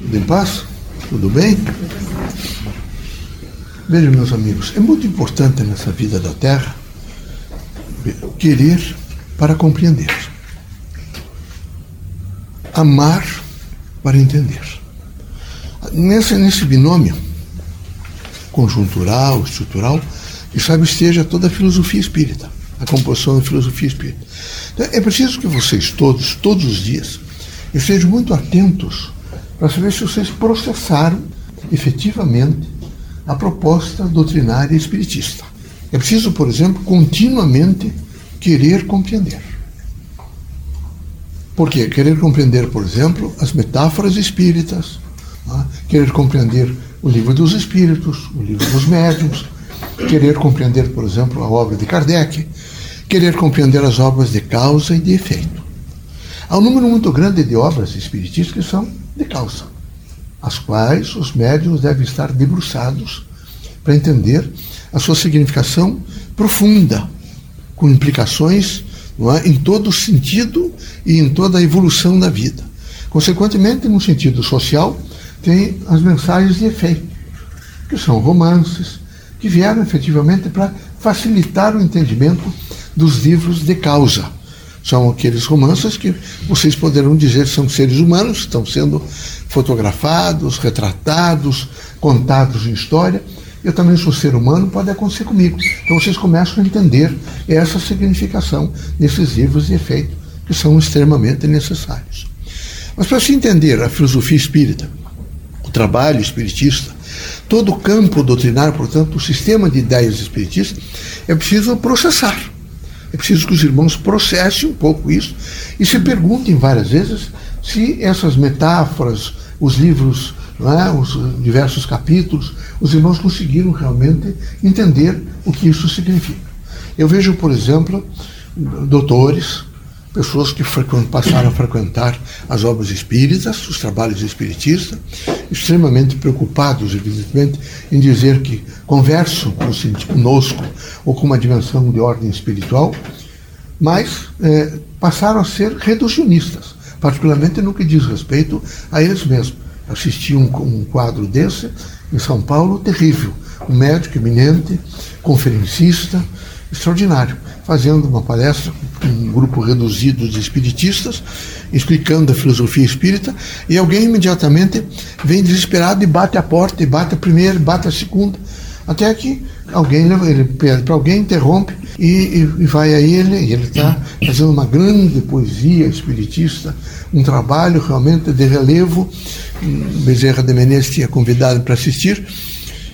Tudo em paz? Tudo bem? Vejam, meus amigos, é muito importante nessa vida da Terra querer para compreender, amar para entender. Nesse, nesse binômio conjuntural, estrutural, que sabe esteja toda a filosofia espírita, a composição da filosofia espírita. Então, é preciso que vocês todos, todos os dias, estejam muito atentos para saber se vocês processaram efetivamente a proposta doutrinária espiritista. É preciso, por exemplo, continuamente querer compreender. Por quê? Querer compreender, por exemplo, as metáforas espíritas, né? querer compreender o livro dos espíritos, o livro dos médiuns, querer compreender, por exemplo, a obra de Kardec, querer compreender as obras de causa e de efeito. Há um número muito grande de obras espiritistas que são de causa, as quais os médiums devem estar debruçados para entender a sua significação profunda, com implicações é, em todo o sentido e em toda a evolução da vida. Consequentemente, no sentido social, tem as mensagens de efeito, que são romances, que vieram efetivamente para facilitar o entendimento dos livros de causa são aqueles romances que vocês poderão dizer são seres humanos, estão sendo fotografados, retratados, contados em história. Eu também sou ser humano, pode acontecer comigo. Então vocês começam a entender essa significação desses livros de efeito que são extremamente necessários. Mas para se entender a filosofia espírita, o trabalho espiritista, todo o campo doutrinário, portanto, o sistema de ideias espiritistas, é preciso processar é preciso que os irmãos processem um pouco isso e se perguntem várias vezes se essas metáforas, os livros, é, os diversos capítulos, os irmãos conseguiram realmente entender o que isso significa. Eu vejo, por exemplo, doutores, pessoas que passaram a frequentar as obras espíritas, os trabalhos espiritistas, extremamente preocupados, evidentemente, em dizer que conversam conosco ou com uma dimensão de ordem espiritual, mas é, passaram a ser reducionistas, particularmente no que diz respeito a eles mesmos. Assisti um, um quadro desse em São Paulo, terrível. Um médico eminente, conferencista, extraordinário fazendo uma palestra com um grupo reduzido de espiritistas, explicando a filosofia espírita, e alguém imediatamente vem desesperado e bate a porta, e bate a primeira, e bate a segunda, até que alguém ele pede para alguém, interrompe e, e, e, vai a ele, e ele está fazendo uma grande poesia espiritista, um trabalho realmente de relevo. Bezerra de Menezes tinha convidado para assistir,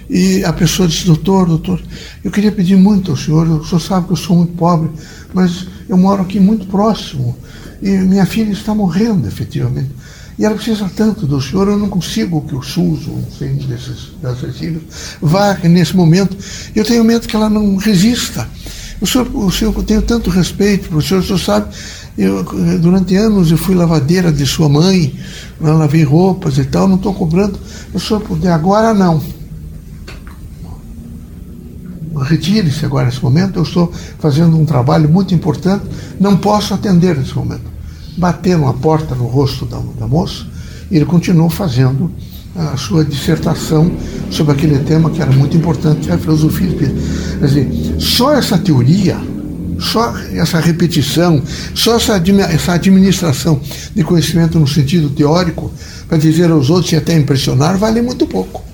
e a pessoa disse, doutor, doutor, eu queria pedir muito ao senhor, o senhor sabe que eu sou muito pobre, mas eu moro aqui muito próximo e minha filha está morrendo, efetivamente. E ela precisa tanto do senhor, eu não consigo que o SUS, ou sei desses, dessas filhas, vá nesse momento. Eu tenho medo que ela não resista. O senhor, o senhor eu tenho tanto respeito para o senhor, o senhor sabe, eu, durante anos eu fui lavadeira de sua mãe, eu lavei roupas e tal, não estou cobrando. O senhor puder, agora não retire-se agora nesse momento, eu estou fazendo um trabalho muito importante, não posso atender nesse momento. Bateram a porta no rosto da, da moça e ele continuou fazendo a sua dissertação sobre aquele tema que era muito importante, a filosofia espírita. Quer dizer, só essa teoria, só essa repetição, só essa, essa administração de conhecimento no sentido teórico, para dizer aos outros e até impressionar, vale muito pouco.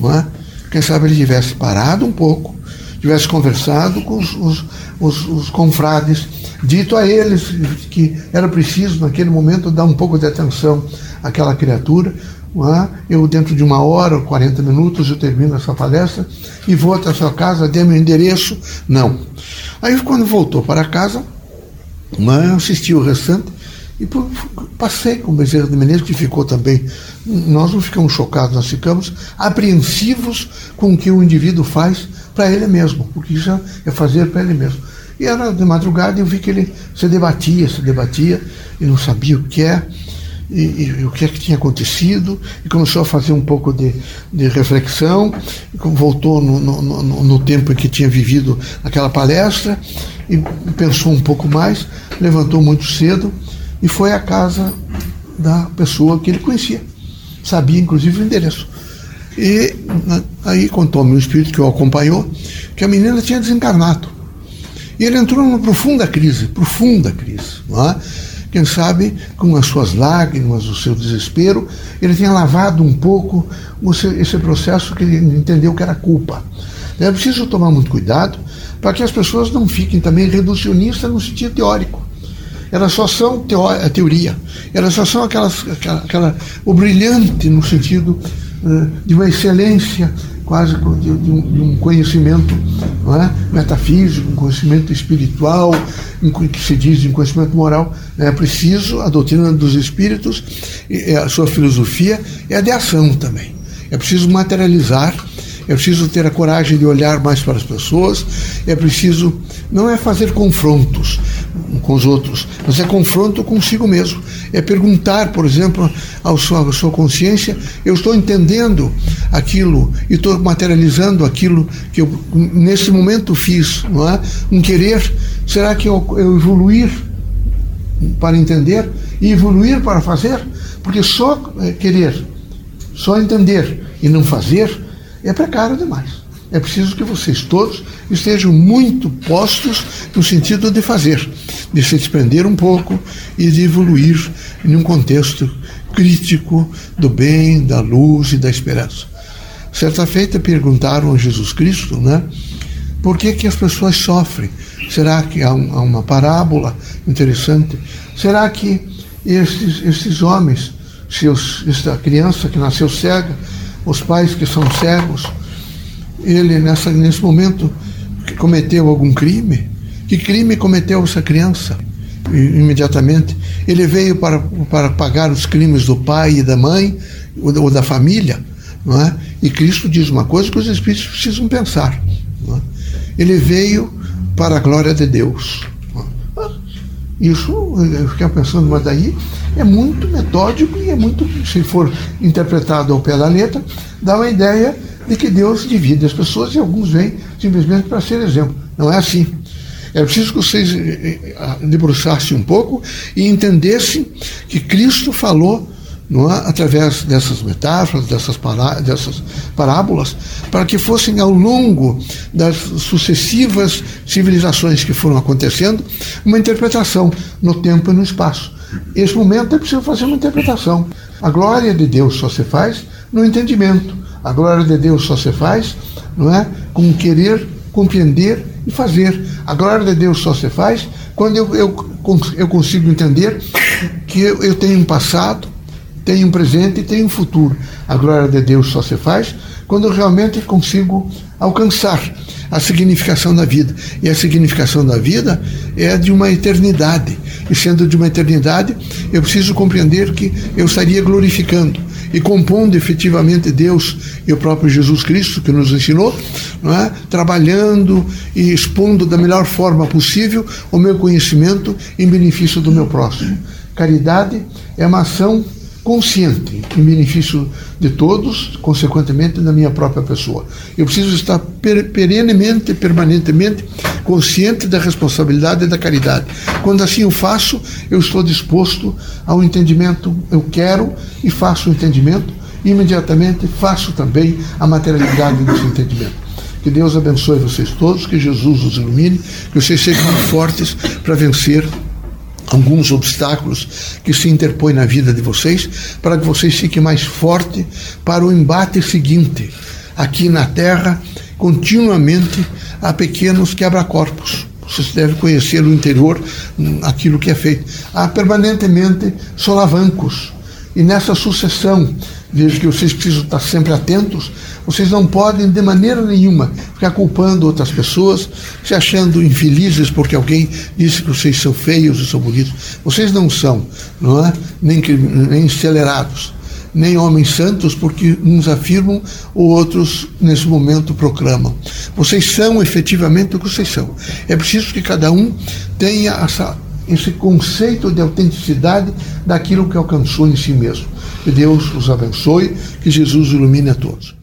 Não é? Quem sabe ele tivesse parado um pouco, tivesse conversado com os, os, os, os confrades, dito a eles que era preciso, naquele momento, dar um pouco de atenção àquela criatura. É? Eu, dentro de uma hora, 40 minutos, eu termino essa palestra e vou até a sua casa, dê meu endereço. Não. Aí, quando voltou para casa, é? assisti o restante e passei com o Bezerra de Menezes, que ficou também. Nós não ficamos chocados, nós ficamos apreensivos com o que o indivíduo faz para ele mesmo, porque isso é fazer para ele mesmo. E era de madrugada e eu vi que ele se debatia, se debatia, e não sabia o que é, e, e, e o que é que tinha acontecido, e começou a fazer um pouco de, de reflexão, voltou no, no, no, no tempo em que tinha vivido aquela palestra, e pensou um pouco mais, levantou muito cedo e foi à casa da pessoa que ele conhecia. sabia inclusive o endereço. E aí contou-me o espírito que o acompanhou que a menina tinha desencarnado. E ele entrou numa profunda crise, profunda crise. Não é? Quem sabe, com as suas lágrimas, o seu desespero, ele tinha lavado um pouco esse processo que ele entendeu que era culpa. É preciso tomar muito cuidado para que as pessoas não fiquem também reducionistas no sentido teórico. Elas só são teoria, elas só são aquelas, aquela, aquela, o brilhante no sentido de uma excelência quase de, um, conhecimento é? metafísico, um conhecimento espiritual, que se diz de um conhecimento moral. É preciso a doutrina dos espíritos, a sua filosofia é a de ação também. É preciso materializar é preciso ter a coragem de olhar mais para as pessoas, é preciso, não é fazer confrontos com os outros, mas é confronto consigo mesmo. É perguntar, por exemplo, à sua, sua consciência: eu estou entendendo aquilo e estou materializando aquilo que eu nesse momento fiz, não é? Um querer, será que eu, eu evoluir para entender e evoluir para fazer? Porque só é, querer, só entender e não fazer é precário demais. É preciso que vocês todos estejam muito postos no sentido de fazer, de se desprender um pouco e de evoluir em um contexto crítico do bem, da luz e da esperança. Certa feita perguntaram a Jesus Cristo, né? Por que, que as pessoas sofrem? Será que há, um, há uma parábola interessante? Será que esses, homens, seus, essa criança que nasceu cega, os pais que são cegos, ele nessa, nesse momento cometeu algum crime? Que crime cometeu essa criança? E, imediatamente ele veio para, para pagar os crimes do pai e da mãe ou da, ou da família, não é? E Cristo diz uma coisa que os espíritos precisam pensar. É? Ele veio para a glória de Deus. É? Isso, eu fiquei pensando, mas daí é muito metódico e é muito, se for interpretado ao pé da letra, dá uma ideia de que Deus divide as pessoas e alguns vêm simplesmente para ser exemplo. Não é assim. É preciso que vocês eh, eh, debruçassem um pouco e entendessem que Cristo falou não é, através dessas metáforas, dessas, pará dessas parábolas, para que fossem ao longo das sucessivas civilizações que foram acontecendo, uma interpretação no tempo e no espaço. Esse momento é preciso fazer uma interpretação. A glória de Deus só se faz no entendimento. A glória de Deus só se faz, não é, com querer compreender e fazer. A glória de Deus só se faz quando eu, eu, eu consigo entender que eu, eu tenho um passado, tenho um presente e tenho um futuro. A glória de Deus só se faz quando eu realmente consigo alcançar a significação da vida. E a significação da vida é de uma eternidade. E sendo de uma eternidade, eu preciso compreender que eu estaria glorificando e compondo efetivamente Deus e o próprio Jesus Cristo que nos ensinou, não é? trabalhando e expondo da melhor forma possível o meu conhecimento em benefício do meu próximo. Caridade é uma ação consciente em benefício de todos, consequentemente da minha própria pessoa. Eu preciso estar perenemente, permanentemente consciente da responsabilidade e da caridade. Quando assim o faço, eu estou disposto ao entendimento, eu quero e faço o entendimento, e imediatamente faço também a materialidade desse entendimento. Que Deus abençoe vocês todos, que Jesus os ilumine, que vocês sejam fortes para vencer alguns obstáculos que se interpõem na vida de vocês, para que vocês fiquem mais fortes para o embate seguinte. Aqui na Terra, continuamente há pequenos quebra-corpos. Vocês devem conhecer o interior, hum, aquilo que é feito. Há permanentemente solavancos. E nessa sucessão vejo que vocês precisam estar sempre atentos. Vocês não podem, de maneira nenhuma, ficar culpando outras pessoas, se achando infelizes porque alguém disse que vocês são feios e são bonitos. Vocês não são, não é? Nem, nem acelerados, nem homens santos, porque uns afirmam, ou outros, nesse momento, proclamam. Vocês são efetivamente o que vocês são. É preciso que cada um tenha essa esse conceito de autenticidade daquilo que alcançou em si mesmo. Que Deus os abençoe, que Jesus ilumine a todos.